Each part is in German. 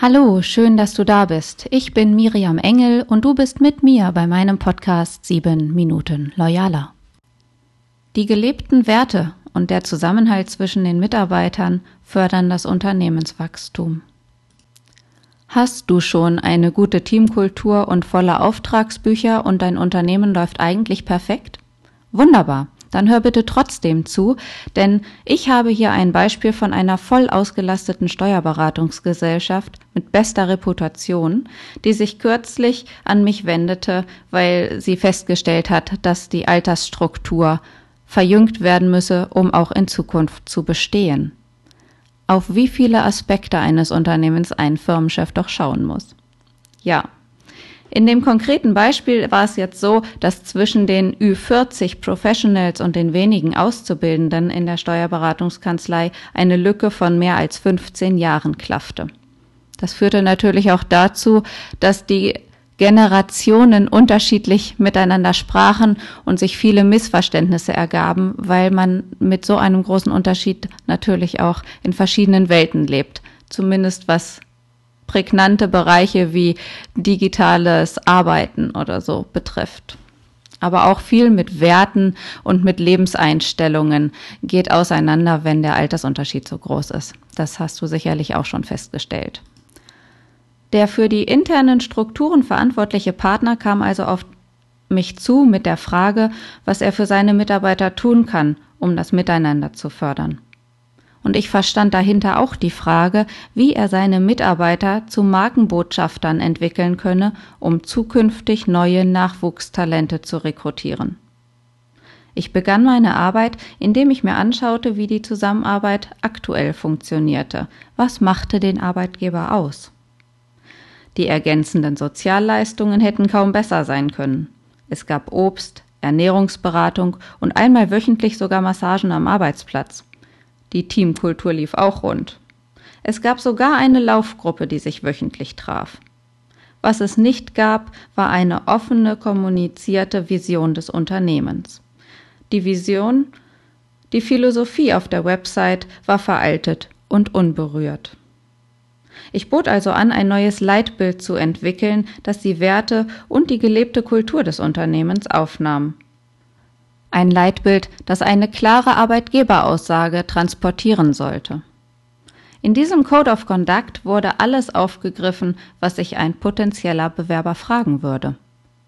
Hallo, schön, dass du da bist. Ich bin Miriam Engel und du bist mit mir bei meinem Podcast 7 Minuten Loyaler. Die gelebten Werte und der Zusammenhalt zwischen den Mitarbeitern fördern das Unternehmenswachstum. Hast du schon eine gute Teamkultur und volle Auftragsbücher und dein Unternehmen läuft eigentlich perfekt? Wunderbar dann hör bitte trotzdem zu, denn ich habe hier ein Beispiel von einer voll ausgelasteten Steuerberatungsgesellschaft mit bester Reputation, die sich kürzlich an mich wendete, weil sie festgestellt hat, dass die Altersstruktur verjüngt werden müsse, um auch in Zukunft zu bestehen. Auf wie viele Aspekte eines Unternehmens ein Firmenchef doch schauen muss. Ja, in dem konkreten Beispiel war es jetzt so, dass zwischen den Ü40 Professionals und den wenigen Auszubildenden in der Steuerberatungskanzlei eine Lücke von mehr als 15 Jahren klaffte. Das führte natürlich auch dazu, dass die Generationen unterschiedlich miteinander sprachen und sich viele Missverständnisse ergaben, weil man mit so einem großen Unterschied natürlich auch in verschiedenen Welten lebt, zumindest was prägnante Bereiche wie digitales Arbeiten oder so betrifft. Aber auch viel mit Werten und mit Lebenseinstellungen geht auseinander, wenn der Altersunterschied so groß ist. Das hast du sicherlich auch schon festgestellt. Der für die internen Strukturen verantwortliche Partner kam also auf mich zu mit der Frage, was er für seine Mitarbeiter tun kann, um das Miteinander zu fördern und ich verstand dahinter auch die Frage, wie er seine Mitarbeiter zu Markenbotschaftern entwickeln könne, um zukünftig neue Nachwuchstalente zu rekrutieren. Ich begann meine Arbeit, indem ich mir anschaute, wie die Zusammenarbeit aktuell funktionierte. Was machte den Arbeitgeber aus? Die ergänzenden Sozialleistungen hätten kaum besser sein können. Es gab Obst, Ernährungsberatung und einmal wöchentlich sogar Massagen am Arbeitsplatz. Die Teamkultur lief auch rund. Es gab sogar eine Laufgruppe, die sich wöchentlich traf. Was es nicht gab, war eine offene kommunizierte Vision des Unternehmens. Die Vision, die Philosophie auf der Website war veraltet und unberührt. Ich bot also an, ein neues Leitbild zu entwickeln, das die Werte und die gelebte Kultur des Unternehmens aufnahm. Ein Leitbild, das eine klare Arbeitgeberaussage transportieren sollte. In diesem Code of Conduct wurde alles aufgegriffen, was sich ein potenzieller Bewerber fragen würde.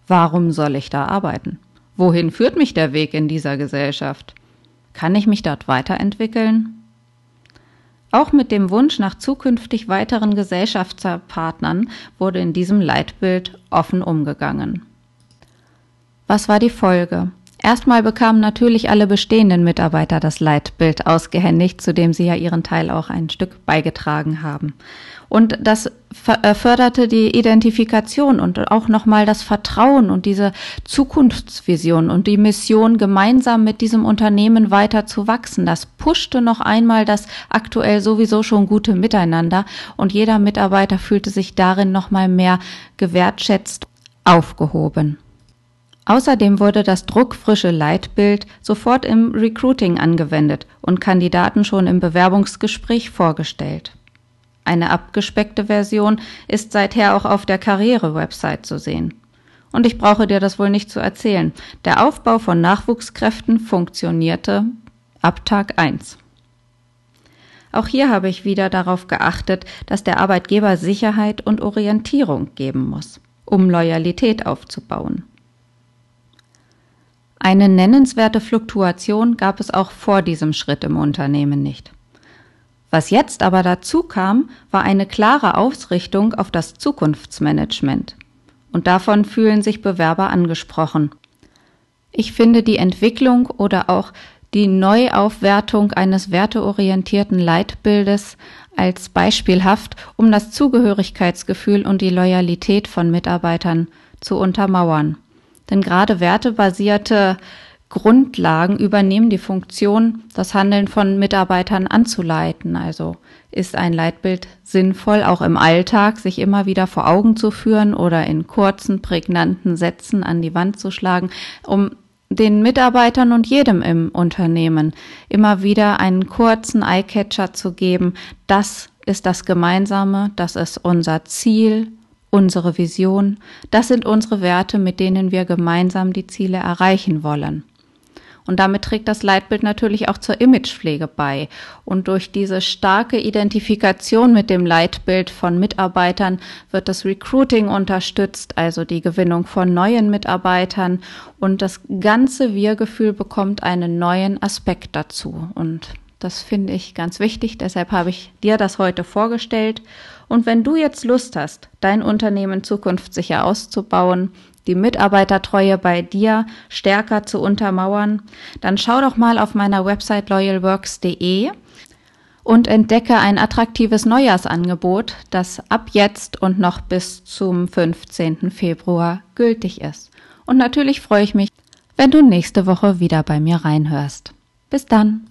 Warum soll ich da arbeiten? Wohin führt mich der Weg in dieser Gesellschaft? Kann ich mich dort weiterentwickeln? Auch mit dem Wunsch nach zukünftig weiteren Gesellschaftspartnern wurde in diesem Leitbild offen umgegangen. Was war die Folge? Erstmal bekamen natürlich alle bestehenden Mitarbeiter das Leitbild ausgehändigt, zu dem sie ja ihren Teil auch ein Stück beigetragen haben. Und das äh, förderte die Identifikation und auch nochmal das Vertrauen und diese Zukunftsvision und die Mission, gemeinsam mit diesem Unternehmen weiter zu wachsen. Das pushte noch einmal das aktuell sowieso schon gute Miteinander und jeder Mitarbeiter fühlte sich darin nochmal mehr gewertschätzt aufgehoben. Außerdem wurde das druckfrische Leitbild sofort im Recruiting angewendet und Kandidaten schon im Bewerbungsgespräch vorgestellt. Eine abgespeckte Version ist seither auch auf der Karriere-Website zu sehen. Und ich brauche dir das wohl nicht zu erzählen. Der Aufbau von Nachwuchskräften funktionierte ab Tag 1. Auch hier habe ich wieder darauf geachtet, dass der Arbeitgeber Sicherheit und Orientierung geben muss, um Loyalität aufzubauen. Eine nennenswerte Fluktuation gab es auch vor diesem Schritt im Unternehmen nicht. Was jetzt aber dazu kam, war eine klare Ausrichtung auf das Zukunftsmanagement. Und davon fühlen sich Bewerber angesprochen. Ich finde die Entwicklung oder auch die Neuaufwertung eines werteorientierten Leitbildes als beispielhaft, um das Zugehörigkeitsgefühl und die Loyalität von Mitarbeitern zu untermauern. Denn gerade wertebasierte Grundlagen übernehmen die Funktion, das Handeln von Mitarbeitern anzuleiten. Also ist ein Leitbild sinnvoll, auch im Alltag sich immer wieder vor Augen zu führen oder in kurzen, prägnanten Sätzen an die Wand zu schlagen, um den Mitarbeitern und jedem im Unternehmen immer wieder einen kurzen Eyecatcher zu geben, das ist das Gemeinsame, das ist unser Ziel, unsere Vision, das sind unsere Werte, mit denen wir gemeinsam die Ziele erreichen wollen. Und damit trägt das Leitbild natürlich auch zur Imagepflege bei. Und durch diese starke Identifikation mit dem Leitbild von Mitarbeitern wird das Recruiting unterstützt, also die Gewinnung von neuen Mitarbeitern. Und das ganze Wir-Gefühl bekommt einen neuen Aspekt dazu. Und das finde ich ganz wichtig. Deshalb habe ich dir das heute vorgestellt. Und wenn du jetzt Lust hast, dein Unternehmen zukunftssicher auszubauen, die Mitarbeitertreue bei dir stärker zu untermauern, dann schau doch mal auf meiner Website loyalworks.de und entdecke ein attraktives Neujahrsangebot, das ab jetzt und noch bis zum 15. Februar gültig ist. Und natürlich freue ich mich, wenn du nächste Woche wieder bei mir reinhörst. Bis dann.